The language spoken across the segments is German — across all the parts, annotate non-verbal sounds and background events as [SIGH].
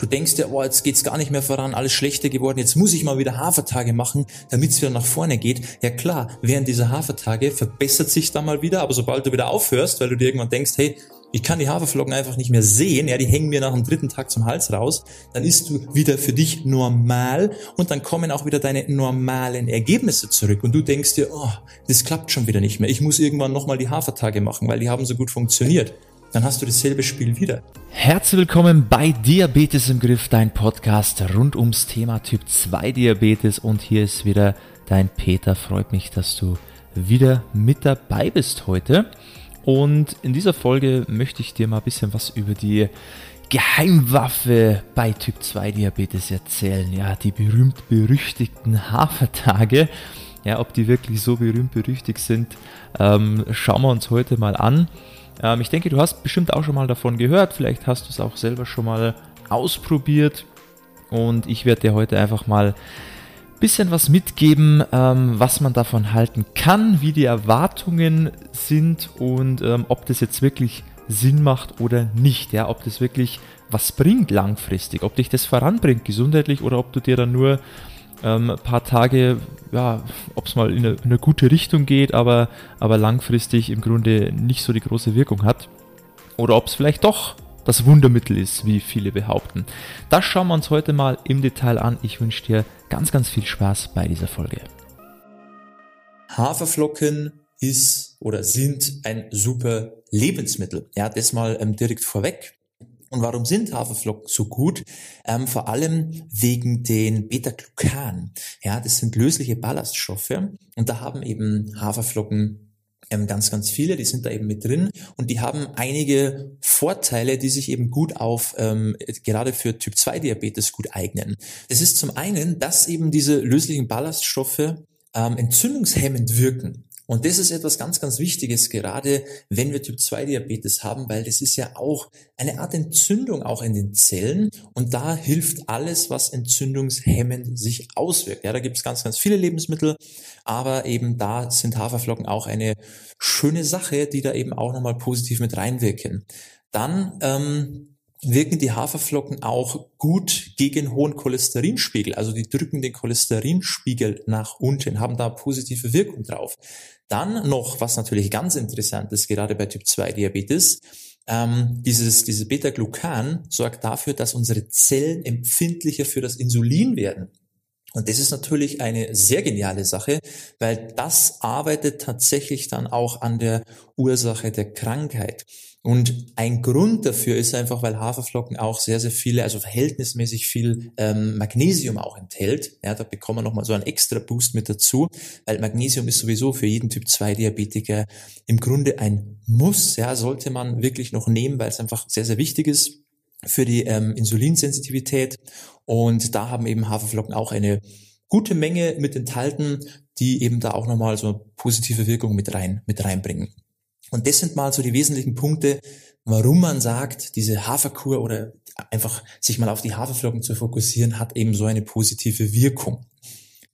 Du denkst dir, oh, jetzt geht's gar nicht mehr voran, alles schlechter geworden, jetzt muss ich mal wieder Hafertage machen, damit es wieder nach vorne geht. Ja klar, während dieser Hafertage verbessert sich da mal wieder, aber sobald du wieder aufhörst, weil du dir irgendwann denkst, hey, ich kann die Haferflocken einfach nicht mehr sehen, ja, die hängen mir nach dem dritten Tag zum Hals raus, dann ist du wieder für dich normal und dann kommen auch wieder deine normalen Ergebnisse zurück und du denkst dir, oh, das klappt schon wieder nicht mehr, ich muss irgendwann nochmal die Hafertage machen, weil die haben so gut funktioniert. Dann hast du dasselbe Spiel wieder. Herzlich willkommen bei Diabetes im Griff, dein Podcast rund ums Thema Typ 2 Diabetes und hier ist wieder dein Peter. Freut mich, dass du wieder mit dabei bist heute. Und in dieser Folge möchte ich dir mal ein bisschen was über die Geheimwaffe bei Typ 2 Diabetes erzählen. Ja, die berühmt-berüchtigten Hafertage. Ja, ob die wirklich so berühmt-berüchtigt sind, ähm, schauen wir uns heute mal an. Ähm, ich denke, du hast bestimmt auch schon mal davon gehört. Vielleicht hast du es auch selber schon mal ausprobiert. Und ich werde dir heute einfach mal bisschen was mitgeben, ähm, was man davon halten kann, wie die Erwartungen sind und ähm, ob das jetzt wirklich Sinn macht oder nicht. Ja, ob das wirklich was bringt langfristig, ob dich das voranbringt gesundheitlich oder ob du dir dann nur ähm, ein paar Tage, ja, ob es mal in eine, in eine, gute Richtung geht, aber, aber langfristig im Grunde nicht so die große Wirkung hat. Oder ob es vielleicht doch das Wundermittel ist, wie viele behaupten. Das schauen wir uns heute mal im Detail an. Ich wünsche dir ganz, ganz viel Spaß bei dieser Folge. Haferflocken ist oder sind ein super Lebensmittel. Ja, das mal ähm, direkt vorweg. Und warum sind Haferflocken so gut? Ähm, vor allem wegen den Beta-Glucan. Ja, das sind lösliche Ballaststoffe und da haben eben Haferflocken ähm, ganz, ganz viele, die sind da eben mit drin und die haben einige Vorteile, die sich eben gut auf, ähm, gerade für Typ 2 Diabetes gut eignen. Das ist zum einen, dass eben diese löslichen Ballaststoffe ähm, entzündungshemmend wirken. Und das ist etwas ganz, ganz Wichtiges, gerade wenn wir Typ 2 Diabetes haben, weil das ist ja auch eine Art Entzündung auch in den Zellen. Und da hilft alles, was entzündungshemmend sich auswirkt. Ja, da gibt es ganz, ganz viele Lebensmittel, aber eben da sind Haferflocken auch eine schöne Sache, die da eben auch nochmal positiv mit reinwirken. Dann ähm, wirken die Haferflocken auch gut gegen hohen Cholesterinspiegel. Also die drücken den Cholesterinspiegel nach unten, haben da positive Wirkung drauf. Dann noch, was natürlich ganz interessant ist, gerade bei Typ 2 Diabetes, ähm, dieses, diese Beta-Glucan sorgt dafür, dass unsere Zellen empfindlicher für das Insulin werden. Und das ist natürlich eine sehr geniale Sache, weil das arbeitet tatsächlich dann auch an der Ursache der Krankheit. Und ein Grund dafür ist einfach, weil Haferflocken auch sehr, sehr viele, also verhältnismäßig viel ähm, Magnesium auch enthält. Ja, da bekommen wir nochmal so einen extra Boost mit dazu, weil Magnesium ist sowieso für jeden Typ 2 Diabetiker im Grunde ein Muss. Ja, sollte man wirklich noch nehmen, weil es einfach sehr, sehr wichtig ist für die ähm, Insulinsensitivität. Und da haben eben Haferflocken auch eine gute Menge mit enthalten, die eben da auch nochmal so positive Wirkung mit rein, mit reinbringen. Und das sind mal so die wesentlichen Punkte, warum man sagt, diese Haferkur oder einfach sich mal auf die Haferflocken zu fokussieren, hat eben so eine positive Wirkung.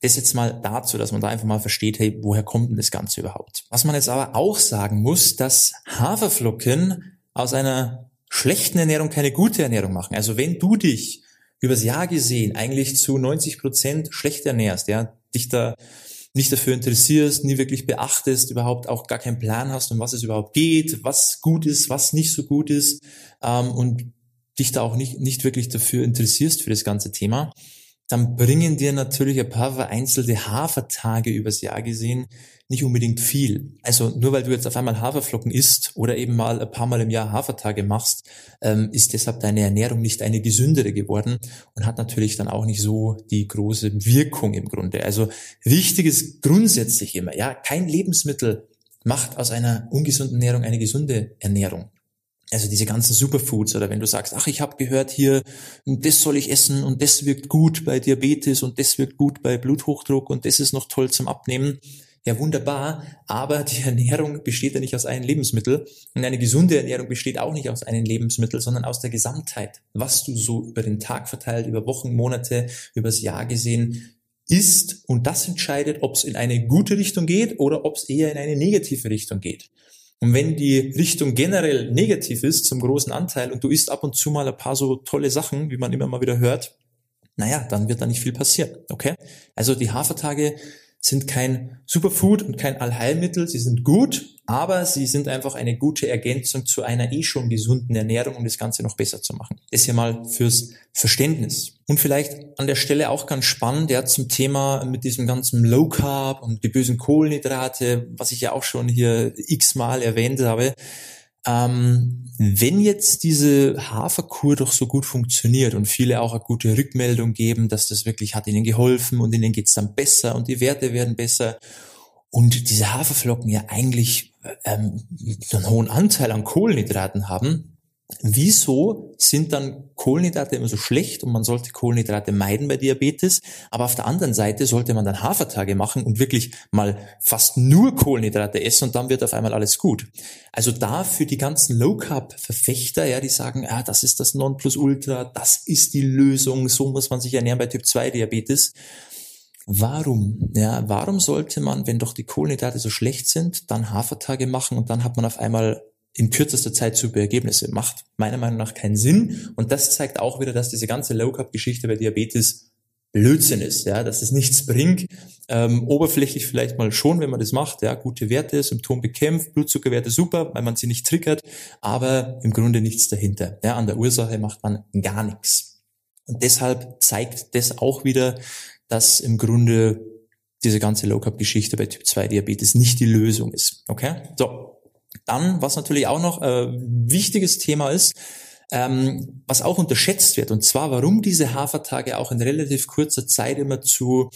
Das jetzt mal dazu, dass man da einfach mal versteht, hey, woher kommt denn das Ganze überhaupt? Was man jetzt aber auch sagen muss, dass Haferflocken aus einer schlechten Ernährung keine gute Ernährung machen. Also wenn du dich übers Jahr gesehen eigentlich zu 90 Prozent schlecht ernährst, ja, dich da nicht dafür interessierst, nie wirklich beachtest, überhaupt auch gar keinen Plan hast, um was es überhaupt geht, was gut ist, was nicht so gut ist ähm, und dich da auch nicht, nicht wirklich dafür interessierst für das ganze Thema, dann bringen dir natürlich ein paar vereinzelte Hafertage übers Jahr gesehen nicht unbedingt viel. Also nur weil du jetzt auf einmal Haferflocken isst oder eben mal ein paar Mal im Jahr Hafertage machst, ähm, ist deshalb deine Ernährung nicht eine gesündere geworden und hat natürlich dann auch nicht so die große Wirkung im Grunde. Also wichtig ist grundsätzlich immer, ja, kein Lebensmittel macht aus einer ungesunden Ernährung eine gesunde Ernährung. Also diese ganzen Superfoods oder wenn du sagst, ach, ich habe gehört hier, das soll ich essen und das wirkt gut bei Diabetes und das wirkt gut bei Bluthochdruck und das ist noch toll zum Abnehmen. Ja, wunderbar, aber die [LAUGHS] Ernährung besteht ja nicht aus einem Lebensmittel und eine gesunde Ernährung besteht auch nicht aus einem Lebensmittel, sondern aus der Gesamtheit, was du so über den Tag verteilt, über Wochen, Monate, übers Jahr gesehen isst und das entscheidet, ob es in eine gute Richtung geht oder ob es eher in eine negative Richtung geht. Und wenn die Richtung generell negativ ist, zum großen Anteil, und du isst ab und zu mal ein paar so tolle Sachen, wie man immer mal wieder hört, naja, dann wird da nicht viel passieren, okay? Also die Hafertage sind kein Superfood und kein Allheilmittel, sie sind gut, aber sie sind einfach eine gute Ergänzung zu einer eh schon gesunden Ernährung, um das Ganze noch besser zu machen. Das hier mal fürs Verständnis. Und vielleicht an der Stelle auch ganz spannend, ja, zum Thema mit diesem ganzen Low Carb und die bösen Kohlenhydrate, was ich ja auch schon hier x-mal erwähnt habe. Ähm, wenn jetzt diese Haferkur doch so gut funktioniert und viele auch eine gute Rückmeldung geben, dass das wirklich hat ihnen geholfen und ihnen geht's dann besser und die Werte werden besser und diese Haferflocken ja eigentlich ähm, einen hohen Anteil an Kohlenhydraten haben, Wieso sind dann Kohlenhydrate immer so schlecht und man sollte Kohlenhydrate meiden bei Diabetes? Aber auf der anderen Seite sollte man dann Hafertage machen und wirklich mal fast nur Kohlenhydrate essen und dann wird auf einmal alles gut. Also da für die ganzen Low Carb Verfechter, ja, die sagen, ah, das ist das Nonplusultra, das ist die Lösung, so muss man sich ernähren bei Typ 2 Diabetes. Warum? Ja, warum sollte man, wenn doch die Kohlenhydrate so schlecht sind, dann Hafertage machen und dann hat man auf einmal in kürzester Zeit super Ergebnisse. Macht meiner Meinung nach keinen Sinn. Und das zeigt auch wieder, dass diese ganze Low-Carb-Geschichte bei Diabetes Blödsinn ist, ja, dass es nichts bringt. Ähm, oberflächlich vielleicht mal schon, wenn man das macht, ja, gute Werte, Symptom bekämpft, Blutzuckerwerte super, weil man sie nicht triggert, aber im Grunde nichts dahinter. Ja, an der Ursache macht man gar nichts. Und deshalb zeigt das auch wieder, dass im Grunde diese ganze Low Carb Geschichte bei Typ 2 Diabetes nicht die Lösung ist. Okay? So, dann, was natürlich auch noch äh, wichtiges Thema ist, ähm, was auch unterschätzt wird, und zwar, warum diese Hafertage auch in relativ kurzer Zeit immer zu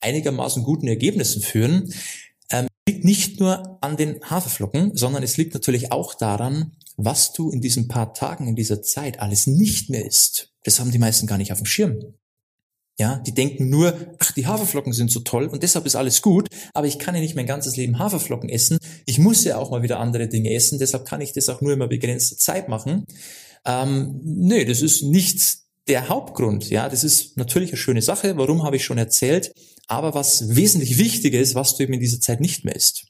einigermaßen guten Ergebnissen führen, ähm, liegt nicht nur an den Haferflocken, sondern es liegt natürlich auch daran, was du in diesen paar Tagen, in dieser Zeit alles nicht mehr isst. Das haben die meisten gar nicht auf dem Schirm. Ja, die denken nur, ach, die Haferflocken sind so toll und deshalb ist alles gut, aber ich kann ja nicht mein ganzes Leben Haferflocken essen. Ich muss ja auch mal wieder andere Dinge essen, deshalb kann ich das auch nur immer begrenzte Zeit machen. Ähm, nee, das ist nicht der Hauptgrund. Ja, das ist natürlich eine schöne Sache. Warum habe ich schon erzählt? Aber was wesentlich wichtiger ist, was du eben in dieser Zeit nicht mehr isst.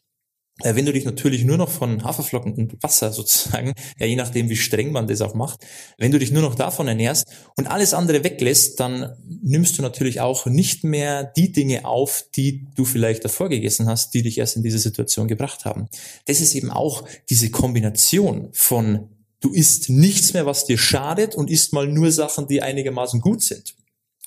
Äh, wenn du dich natürlich nur noch von Haferflocken und Wasser [LAUGHS] sozusagen, ja, je nachdem wie streng man das auch macht, wenn du dich nur noch davon ernährst und alles andere weglässt, dann nimmst du natürlich auch nicht mehr die Dinge auf, die du vielleicht davor gegessen hast, die dich erst in diese Situation gebracht haben. Das ist eben auch diese Kombination von du isst nichts mehr, was dir schadet und isst mal nur Sachen, die einigermaßen gut sind.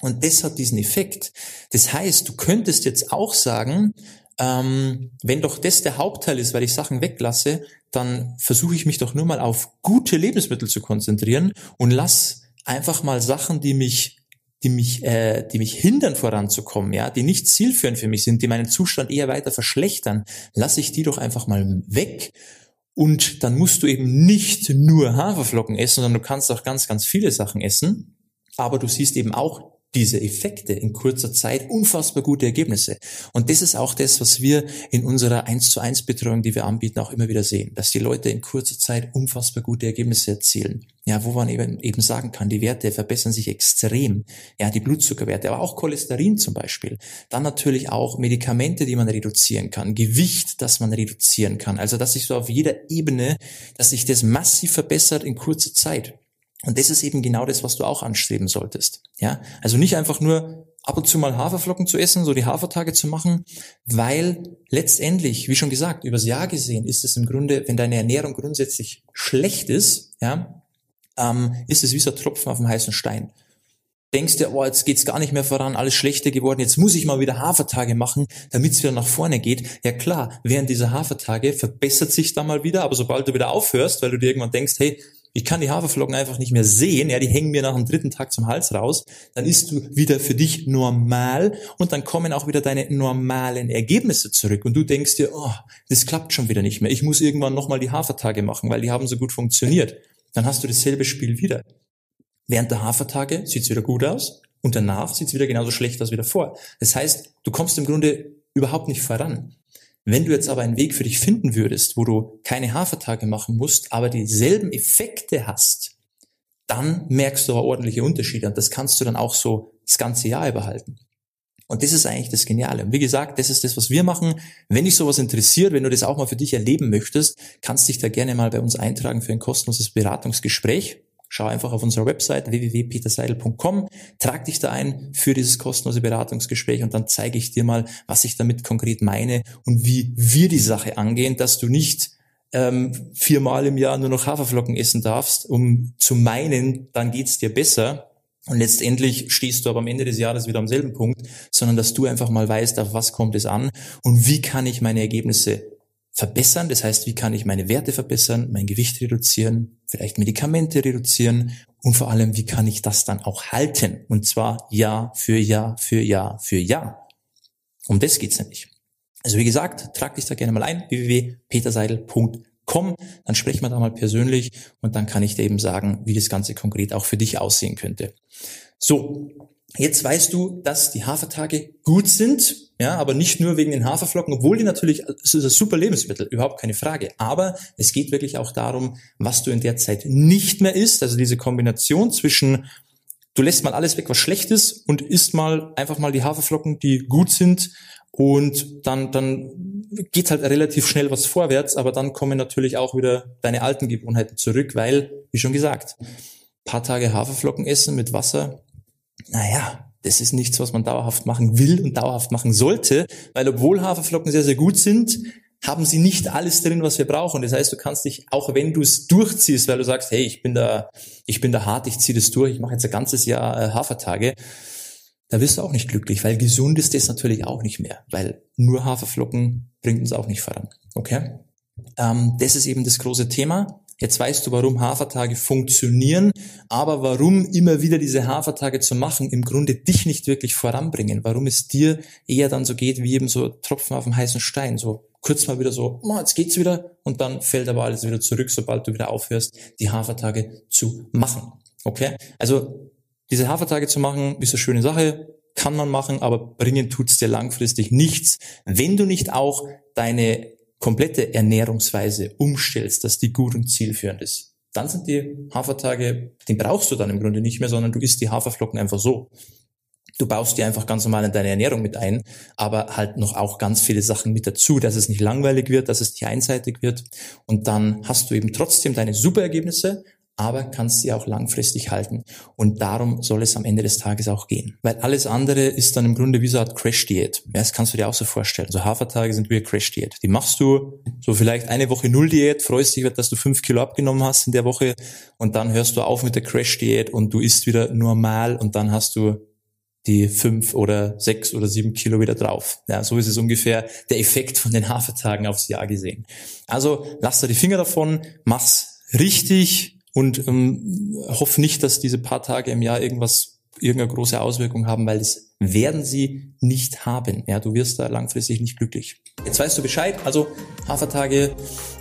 Und das hat diesen Effekt. Das heißt, du könntest jetzt auch sagen, ähm, wenn doch das der Hauptteil ist, weil ich Sachen weglasse, dann versuche ich mich doch nur mal auf gute Lebensmittel zu konzentrieren und lass einfach mal Sachen, die mich die mich, äh, die mich hindern voranzukommen, ja, die nicht zielführend für mich sind, die meinen Zustand eher weiter verschlechtern, lasse ich die doch einfach mal weg. Und dann musst du eben nicht nur Haferflocken essen, sondern du kannst auch ganz, ganz viele Sachen essen. Aber du siehst eben auch diese Effekte in kurzer Zeit unfassbar gute Ergebnisse. Und das ist auch das, was wir in unserer 1 zu 1 Betreuung, die wir anbieten, auch immer wieder sehen, dass die Leute in kurzer Zeit unfassbar gute Ergebnisse erzielen. Ja, wo man eben, eben sagen kann, die Werte verbessern sich extrem. Ja, die Blutzuckerwerte, aber auch Cholesterin zum Beispiel. Dann natürlich auch Medikamente, die man reduzieren kann, Gewicht, das man reduzieren kann. Also, dass sich so auf jeder Ebene, dass sich das massiv verbessert in kurzer Zeit. Und das ist eben genau das, was du auch anstreben solltest. Ja, also nicht einfach nur ab und zu mal Haferflocken zu essen, so die Hafertage zu machen, weil letztendlich, wie schon gesagt, übers Jahr gesehen ist es im Grunde, wenn deine Ernährung grundsätzlich schlecht ist, ja, ähm, ist es wie so ein Tropfen auf dem heißen Stein. Denkst du, oh, jetzt geht's gar nicht mehr voran, alles schlechter geworden, jetzt muss ich mal wieder Hafertage machen, damit es wieder nach vorne geht. Ja klar, während dieser Hafertage verbessert sich da mal wieder, aber sobald du wieder aufhörst, weil du dir irgendwann denkst, hey, ich kann die Haferflocken einfach nicht mehr sehen, ja, die hängen mir nach dem dritten Tag zum Hals raus, dann isst du wieder für dich normal und dann kommen auch wieder deine normalen Ergebnisse zurück und du denkst dir, oh, das klappt schon wieder nicht mehr, ich muss irgendwann nochmal die Hafertage machen, weil die haben so gut funktioniert. Dann hast du dasselbe Spiel wieder. Während der Hafertage sieht's wieder gut aus und danach sieht's wieder genauso schlecht aus wie davor. Das heißt, du kommst im Grunde überhaupt nicht voran. Wenn du jetzt aber einen Weg für dich finden würdest, wo du keine Hafertage machen musst, aber dieselben Effekte hast, dann merkst du aber ordentliche Unterschiede und das kannst du dann auch so das ganze Jahr überhalten. Und das ist eigentlich das Geniale. Und wie gesagt, das ist das, was wir machen. Wenn dich sowas interessiert, wenn du das auch mal für dich erleben möchtest, kannst dich da gerne mal bei uns eintragen für ein kostenloses Beratungsgespräch. Schau einfach auf unserer Website www.peterseidel.com, trag dich da ein für dieses kostenlose Beratungsgespräch und dann zeige ich dir mal, was ich damit konkret meine und wie wir die Sache angehen, dass du nicht ähm, viermal im Jahr nur noch Haferflocken essen darfst, um zu meinen, dann geht's dir besser, und letztendlich stehst du aber am Ende des Jahres wieder am selben Punkt, sondern dass du einfach mal weißt, auf was kommt es an und wie kann ich meine Ergebnisse verbessern. Das heißt, wie kann ich meine Werte verbessern, mein Gewicht reduzieren, vielleicht Medikamente reduzieren und vor allem, wie kann ich das dann auch halten? Und zwar Jahr für Jahr für Jahr für Jahr. Um das geht's nämlich. Also wie gesagt, trag dich da gerne mal ein, www.peterseidel.com dann sprechen wir da mal persönlich und dann kann ich dir eben sagen, wie das Ganze konkret auch für dich aussehen könnte. So, jetzt weißt du, dass die Hafertage gut sind, ja, aber nicht nur wegen den Haferflocken, obwohl die natürlich, es ist ein super Lebensmittel, überhaupt keine Frage. Aber es geht wirklich auch darum, was du in der Zeit nicht mehr isst, also diese Kombination zwischen du lässt mal alles weg, was schlecht ist und isst mal einfach mal die Haferflocken, die gut sind und dann, dann geht halt relativ schnell was vorwärts, aber dann kommen natürlich auch wieder deine alten Gewohnheiten zurück, weil, wie schon gesagt, paar Tage Haferflocken essen mit Wasser, naja, das ist nichts, was man dauerhaft machen will und dauerhaft machen sollte, weil obwohl Haferflocken sehr, sehr gut sind, haben sie nicht alles drin, was wir brauchen. Das heißt, du kannst dich, auch wenn du es durchziehst, weil du sagst, hey, ich bin da, ich bin da hart, ich ziehe das durch, ich mache jetzt ein ganzes Jahr äh, Hafertage, da wirst du auch nicht glücklich, weil gesund ist das natürlich auch nicht mehr, weil nur Haferflocken bringt uns auch nicht voran. Okay? Ähm, das ist eben das große Thema. Jetzt weißt du, warum Hafertage funktionieren, aber warum immer wieder diese Hafertage zu machen im Grunde dich nicht wirklich voranbringen. Warum es dir eher dann so geht wie eben so Tropfen auf dem heißen Stein. So kurz mal wieder so, jetzt geht's wieder und dann fällt aber alles wieder zurück, sobald du wieder aufhörst, die Hafertage zu machen. Okay? Also diese Hafertage zu machen, ist eine schöne Sache, kann man machen, aber bringen tut's dir langfristig nichts, wenn du nicht auch deine komplette Ernährungsweise umstellst, dass die gut und zielführend ist. Dann sind die Hafertage, den brauchst du dann im Grunde nicht mehr, sondern du isst die Haferflocken einfach so. Du baust die einfach ganz normal in deine Ernährung mit ein, aber halt noch auch ganz viele Sachen mit dazu, dass es nicht langweilig wird, dass es nicht einseitig wird. Und dann hast du eben trotzdem deine super Ergebnisse, aber kannst sie auch langfristig halten. Und darum soll es am Ende des Tages auch gehen. Weil alles andere ist dann im Grunde wie so eine Art Crash-Diät. Ja, das kannst du dir auch so vorstellen. So Hafertage sind wie eine Crash-Diät. Die machst du so vielleicht eine Woche Null-Diät, freust dich, dass du fünf Kilo abgenommen hast in der Woche und dann hörst du auf mit der Crash-Diät und du isst wieder normal und dann hast du die fünf oder sechs oder sieben Kilo wieder drauf. Ja, so ist es ungefähr der Effekt von den Hafertagen aufs Jahr gesehen. Also lass da die Finger davon, mach's richtig, und ähm, hoffe nicht, dass diese paar Tage im Jahr irgendwas, irgendeine große Auswirkung haben, weil das werden sie nicht haben. Ja, du wirst da langfristig nicht glücklich. Jetzt weißt du Bescheid. Also Hafertage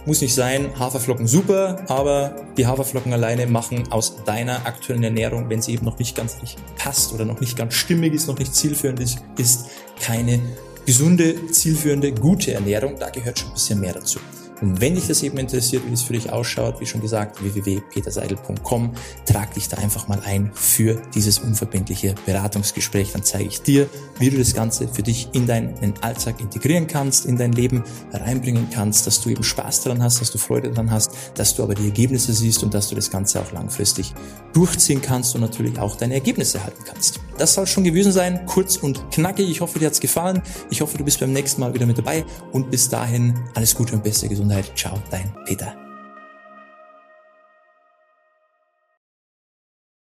muss nicht sein. Haferflocken super, aber die Haferflocken alleine machen aus deiner aktuellen Ernährung, wenn sie eben noch nicht ganz nicht passt oder noch nicht ganz stimmig ist, noch nicht zielführend ist, ist keine gesunde, zielführende, gute Ernährung. Da gehört schon ein bisschen mehr dazu. Und wenn dich das eben interessiert, wie es für dich ausschaut, wie schon gesagt, www.peterseidel.com, trag dich da einfach mal ein für dieses unverbindliche Beratungsgespräch. Dann zeige ich dir, wie du das Ganze für dich in deinen Alltag integrieren kannst, in dein Leben reinbringen kannst, dass du eben Spaß daran hast, dass du Freude daran hast, dass du aber die Ergebnisse siehst und dass du das Ganze auch langfristig durchziehen kannst und natürlich auch deine Ergebnisse halten kannst. Das soll schon gewesen sein, kurz und knackig. Ich hoffe, dir hat's gefallen. Ich hoffe, du bist beim nächsten Mal wieder mit dabei und bis dahin alles Gute und beste Gesundheit. Ciao, dein Peter.